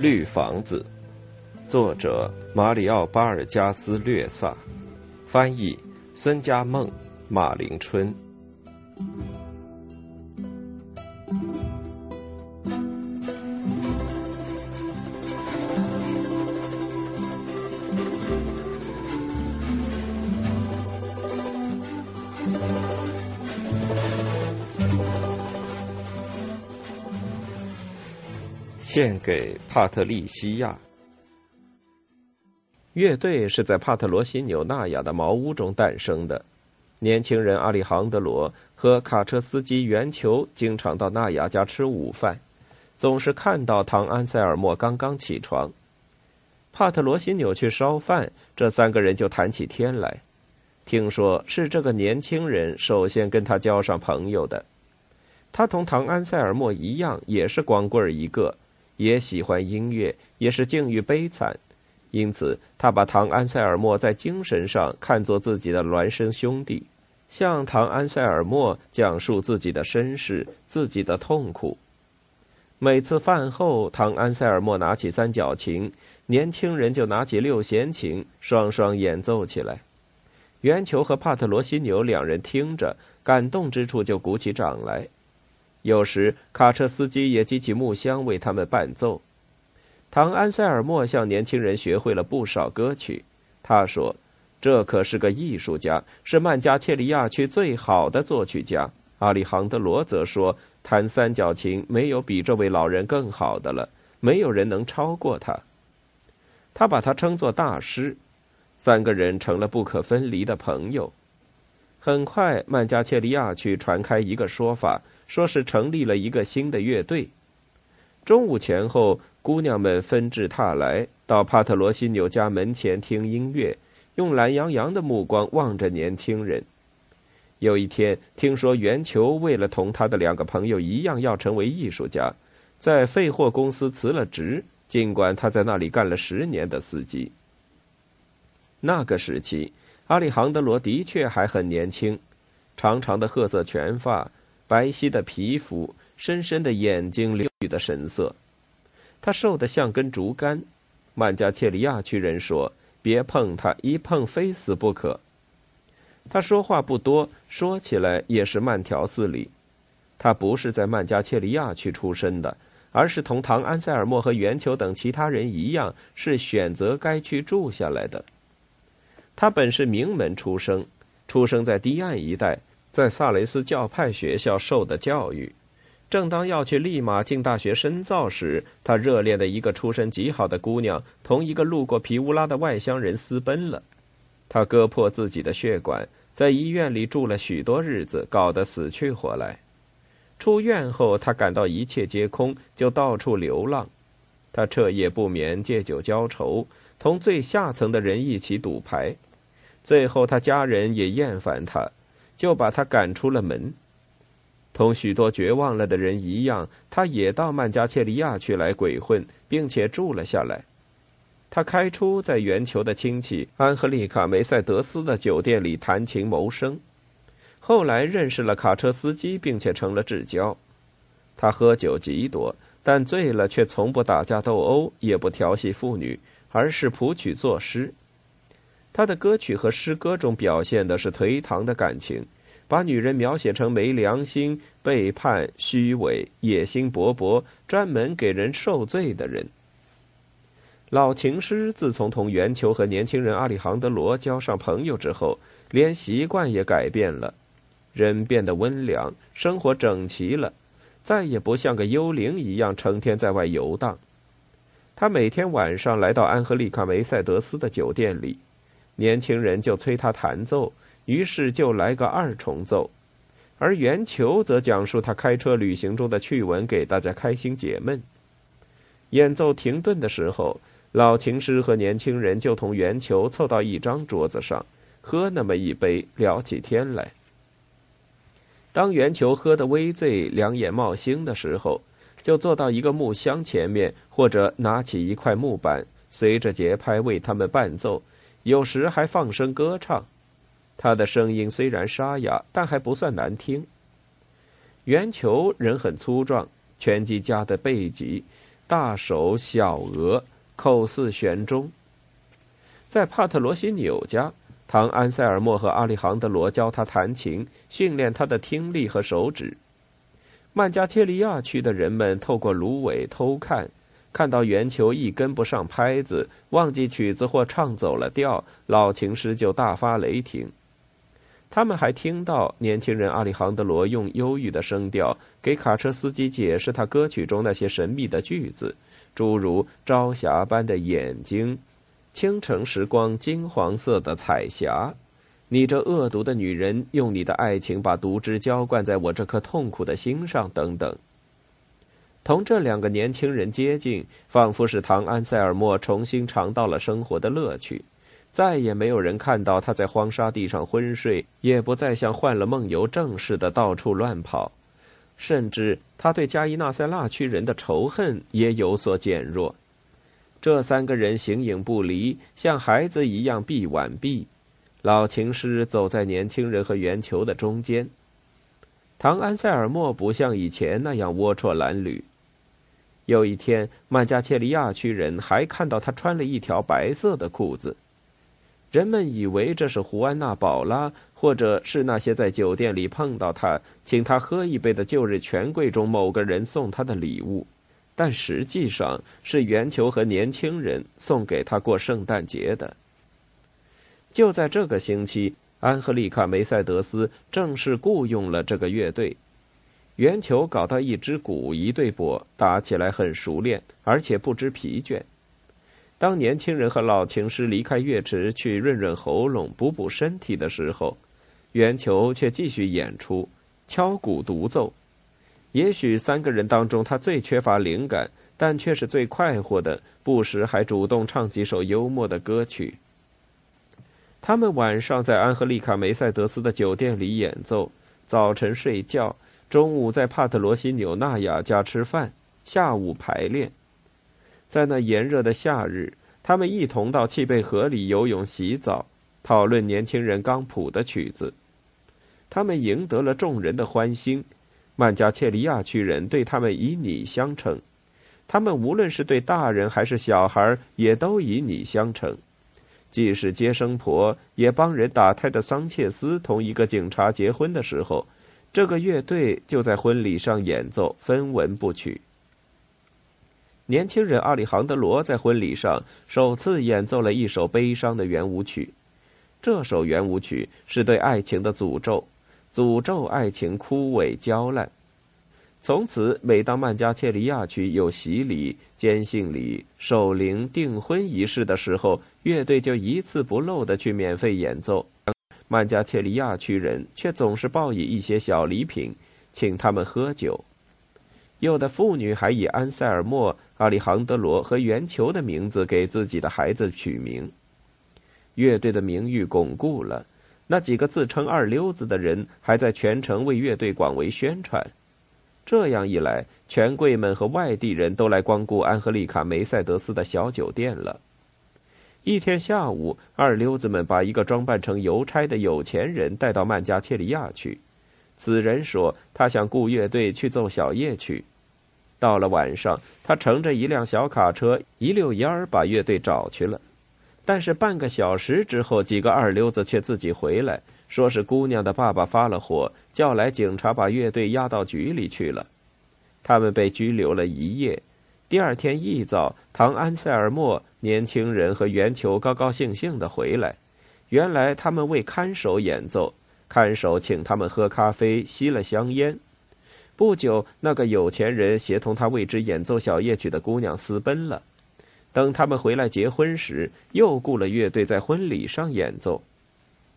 绿房子，作者马里奥·巴尔加斯略萨，翻译孙家梦、马林春。献给帕特利西亚。乐队是在帕特罗西纽纳亚的茅屋中诞生的。年轻人阿里杭德罗和卡车司机圆球经常到纳雅家吃午饭，总是看到唐安塞尔莫刚刚起床。帕特罗西纽去烧饭，这三个人就谈起天来。听说是这个年轻人首先跟他交上朋友的。他同唐安塞尔莫一样，也是光棍一个。也喜欢音乐，也是境遇悲惨，因此他把唐安塞尔莫在精神上看作自己的孪生兄弟，向唐安塞尔莫讲述自己的身世、自己的痛苦。每次饭后，唐安塞尔莫拿起三角琴，年轻人就拿起六弦琴，双双演奏起来。圆球和帕特罗西牛两人听着，感动之处就鼓起掌来。有时，卡车司机也举起木箱为他们伴奏。唐安塞尔莫向年轻人学会了不少歌曲。他说：“这可是个艺术家，是曼加切利亚区最好的作曲家。”阿里杭德罗则说：“弹三角琴没有比这位老人更好的了，没有人能超过他。”他把他称作大师。三个人成了不可分离的朋友。很快，曼加切利亚区传开一个说法。说是成立了一个新的乐队。中午前后，姑娘们纷至沓来到帕特罗西纽家门前听音乐，用懒洋洋的目光望着年轻人。有一天，听说圆球为了同他的两个朋友一样要成为艺术家，在废货公司辞了职，尽管他在那里干了十年的司机。那个时期，阿里杭德罗的确还很年轻，长长的褐色全发。白皙的皮肤，深深的眼睛，疗愈的神色。他瘦得像根竹竿。曼加切利亚区人说：“别碰他，一碰非死不可。”他说话不多，说起来也是慢条斯理。他不是在曼加切利亚区出生的，而是同唐安塞尔莫和圆球等其他人一样，是选择该区住下来的。他本是名门出生，出生在堤岸一带。在萨雷斯教派学校受的教育，正当要去利马进大学深造时，他热恋的一个出身极好的姑娘同一个路过皮乌拉的外乡人私奔了。他割破自己的血管，在医院里住了许多日子，搞得死去活来。出院后，他感到一切皆空，就到处流浪。他彻夜不眠，借酒浇愁，同最下层的人一起赌牌。最后，他家人也厌烦他。就把他赶出了门。同许多绝望了的人一样，他也到曼加切利亚去来鬼混，并且住了下来。他开出在圆球的亲戚安赫利卡梅塞德斯的酒店里弹琴谋生。后来认识了卡车司机，并且成了至交。他喝酒极多，但醉了却从不打架斗殴，也不调戏妇女，而是谱曲作诗。他的歌曲和诗歌中表现的是颓唐的感情，把女人描写成没良心、背叛、虚伪、野心勃勃、专门给人受罪的人。老情诗自从同圆球和年轻人阿里杭德罗交上朋友之后，连习惯也改变了，人变得温良，生活整齐了，再也不像个幽灵一样成天在外游荡。他每天晚上来到安赫丽卡梅塞德斯的酒店里。年轻人就催他弹奏，于是就来个二重奏，而圆球则讲述他开车旅行中的趣闻，给大家开心解闷。演奏停顿的时候，老琴师和年轻人就同圆球凑到一张桌子上，喝那么一杯，聊起天来。当圆球喝得微醉、两眼冒星的时候，就坐到一个木箱前面，或者拿起一块木板，随着节拍为他们伴奏。有时还放声歌唱，他的声音虽然沙哑，但还不算难听。圆球人很粗壮，拳击家的背脊，大手小额，口似悬钟。在帕特罗西纽家，唐·安塞尔莫和阿里杭德罗教他弹琴，训练他的听力和手指。曼加切利亚区的人们透过芦苇偷看，看到圆球一跟不上拍子，忘记曲子或唱走了调，老琴师就大发雷霆。他们还听到年轻人阿里杭德罗用忧郁的声调给卡车司机解释他歌曲中那些神秘的句子，诸如“朝霞般的眼睛”“清晨时光金黄色的彩霞”“你这恶毒的女人用你的爱情把毒汁浇灌在我这颗痛苦的心上”等等。同这两个年轻人接近，仿佛是唐·安塞尔莫重新尝到了生活的乐趣。再也没有人看到他在荒沙地上昏睡，也不再像患了梦游症似的到处乱跑，甚至他对加伊纳塞拉区人的仇恨也有所减弱。这三个人形影不离，像孩子一样臂挽臂。老琴师走在年轻人和圆球的中间。唐·安塞尔莫不像以前那样龌龊褴褛。有一天，曼加切利亚区人还看到他穿了一条白色的裤子。人们以为这是胡安娜·宝拉，或者是那些在酒店里碰到他、请他喝一杯的旧日权贵中某个人送他的礼物，但实际上是圆球和年轻人送给他过圣诞节的。就在这个星期，安赫丽卡·梅赛德斯正式雇佣了这个乐队。圆球搞到一支鼓、一对钵，打起来很熟练，而且不知疲倦。当年轻人和老琴师离开乐池去润润喉咙、补补身体的时候，圆球却继续演出，敲鼓独奏。也许三个人当中，他最缺乏灵感，但却是最快活的，不时还主动唱几首幽默的歌曲。他们晚上在安赫丽卡·梅赛德斯的酒店里演奏，早晨睡觉，中午在帕特罗西纽纳雅家吃饭，下午排练。在那炎热的夏日，他们一同到契贝河里游泳、洗澡，讨论年轻人刚谱的曲子。他们赢得了众人的欢心，曼加切利亚区人对他们以你相称。他们无论是对大人还是小孩，也都以你相称。即使接生婆也帮人打胎的桑切斯同一个警察结婚的时候，这个乐队就在婚礼上演奏，分文不取。年轻人阿里杭德罗在婚礼上首次演奏了一首悲伤的圆舞曲，这首圆舞曲是对爱情的诅咒，诅咒爱情枯萎焦烂。从此，每当曼加切利亚区有洗礼、坚信礼、守灵、订婚仪式的时候，乐队就一次不漏的去免费演奏。曼加切利亚区人却总是报以一些小礼品，请他们喝酒。有的妇女还以安塞尔莫、阿里杭德罗和圆球的名字给自己的孩子取名。乐队的名誉巩固了，那几个自称二流子的人还在全城为乐队广为宣传。这样一来，权贵们和外地人都来光顾安赫利卡·梅赛德斯的小酒店了。一天下午，二流子们把一个装扮成邮差的有钱人带到曼加切利亚去。此人说，他想雇乐队去奏小夜曲。到了晚上，他乘着一辆小卡车，一溜烟儿把乐队找去了。但是半个小时之后，几个二流子却自己回来，说是姑娘的爸爸发了火，叫来警察把乐队押到局里去了。他们被拘留了一夜。第二天一早，唐·安塞尔莫年轻人和圆球高高兴兴的回来。原来他们为看守演奏。看守请他们喝咖啡，吸了香烟。不久，那个有钱人协同他为之演奏小夜曲的姑娘私奔了。等他们回来结婚时，又雇了乐队在婚礼上演奏。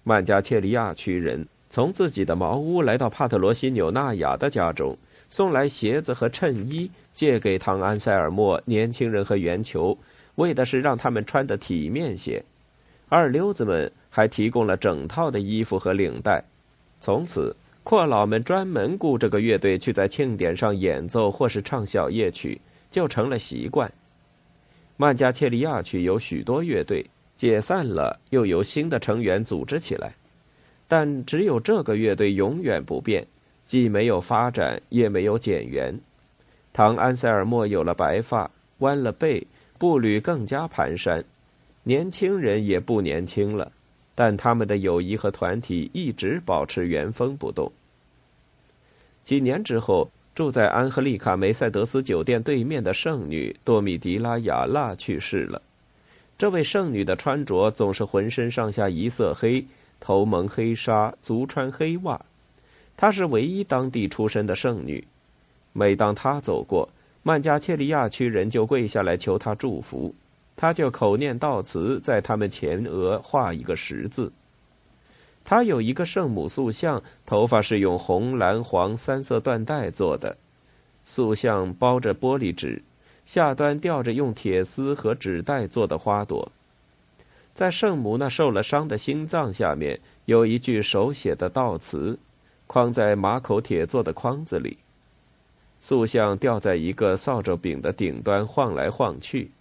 曼加切利亚区人从自己的茅屋来到帕特罗西纽纳雅的家中，送来鞋子和衬衣，借给唐安塞尔莫年轻人和圆球，为的是让他们穿得体面些。二流子们。还提供了整套的衣服和领带，从此阔佬们专门雇这个乐队去在庆典上演奏或是唱小夜曲，就成了习惯。曼加切利亚区有许多乐队，解散了又由新的成员组织起来，但只有这个乐队永远不变，既没有发展也没有减员。唐·安塞尔莫有了白发，弯了背，步履更加蹒跚。年轻人也不年轻了，但他们的友谊和团体一直保持原封不动。几年之后，住在安赫利卡梅赛德斯酒店对面的圣女多米迪拉雅拉去世了。这位圣女的穿着总是浑身上下一色黑，头蒙黑纱，足穿黑袜。她是唯一当地出身的圣女。每当她走过，曼加切利亚区人就跪下来求他祝福，他就口念悼词，在他们前额画一个十字。他有一个圣母塑像，头发是用红、蓝、黄三色缎带做的，塑像包着玻璃纸，下端吊着用铁丝和纸带做的花朵。在圣母那受了伤的心脏下面，有一句手写的悼词，框在马口铁做的框子里。塑像吊在一个扫帚柄的顶端，晃来晃去。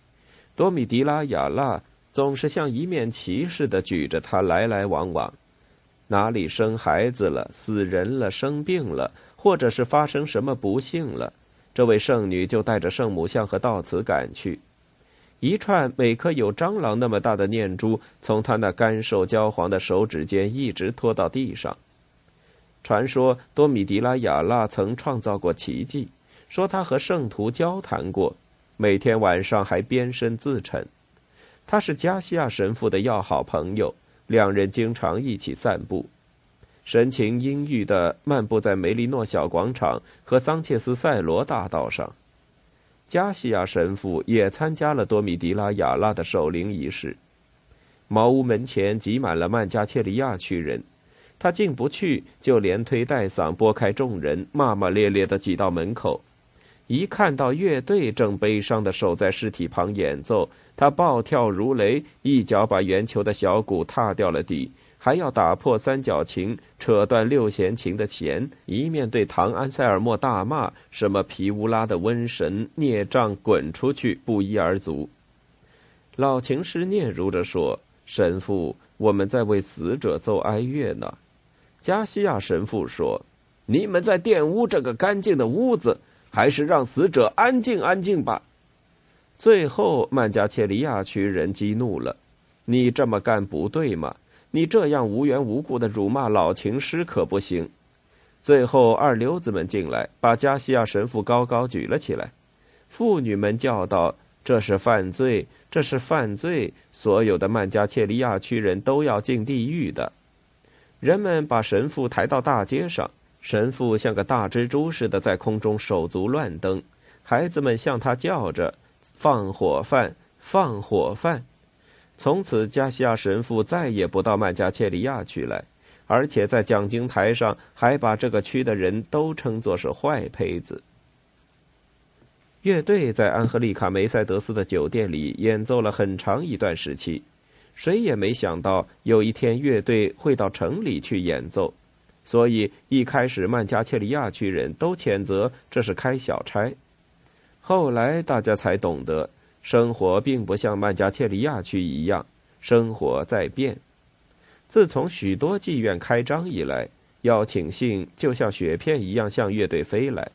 多米迪拉雅拉总是像一面旗似的举着它来来往往。哪里生孩子了、死人了、生病了，或者是发生什么不幸了，这位圣女就带着圣母像和悼词赶去。一串每颗有蟑螂那么大的念珠，从她那干瘦焦黄的手指间一直拖到地上。传说多米迪拉雅拉曾创造过奇迹，说她和圣徒交谈过，每天晚上还鞭身自沉。他是加西亚神父的要好朋友。两人经常一起散步，神情阴郁的漫步在梅利诺小广场和桑切斯塞罗大道上。加西亚神父也参加了多米迪拉雅拉的守灵仪式。茅屋门前挤满了曼加切利亚区人，他进不去，就连推带搡拨开众人，骂骂咧咧的挤到门口。一看到乐队正悲伤的守在尸体旁演奏，他暴跳如雷，一脚把圆球的小鼓踏掉了地，还要打破三角琴，扯断六弦琴的弦，一面对唐安塞尔莫大骂：“什么皮乌拉的瘟神孽障，滚出去！”不一而足。老琴师嗫嚅着说：“神父，我们在为死者奏哀乐呢。”加西亚神父说：“你们在玷污这个干净的屋子。”还是让死者安静安静吧。最后，曼加切利亚区人激怒了：“你这么干不对吗？你这样无缘无故的辱骂老情师可不行。”最后，二流子们进来，把加西亚神父高高举了起来。妇女们叫道：“这是犯罪，这是犯罪！所有的曼加切利亚区人都要进地狱的。”人们把神父抬到大街上。神父像个大蜘蛛似的在空中手足乱蹬，孩子们向他叫着：“放火犯，放火犯！”从此，加西亚神父再也不到曼加切利亚去来，而且在讲经台上还把这个区的人都称作是坏胚子。乐队在安赫利卡梅塞德斯的酒店里演奏了很长一段时期，谁也没想到有一天乐队会到城里去演奏。所以一开始，曼加切利亚区人都谴责这是开小差。后来大家才懂得，生活并不像曼加切利亚区一样，生活在变。自从许多妓院开张以来，邀请信就像雪片一样向乐队飞来，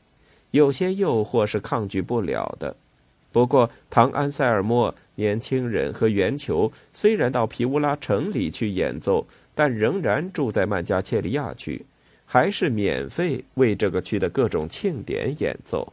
有些诱惑是抗拒不了的。不过，唐安塞尔莫、年轻人和圆球虽然到皮乌拉城里去演奏。但仍然住在曼加切利亚区，还是免费为这个区的各种庆典演奏。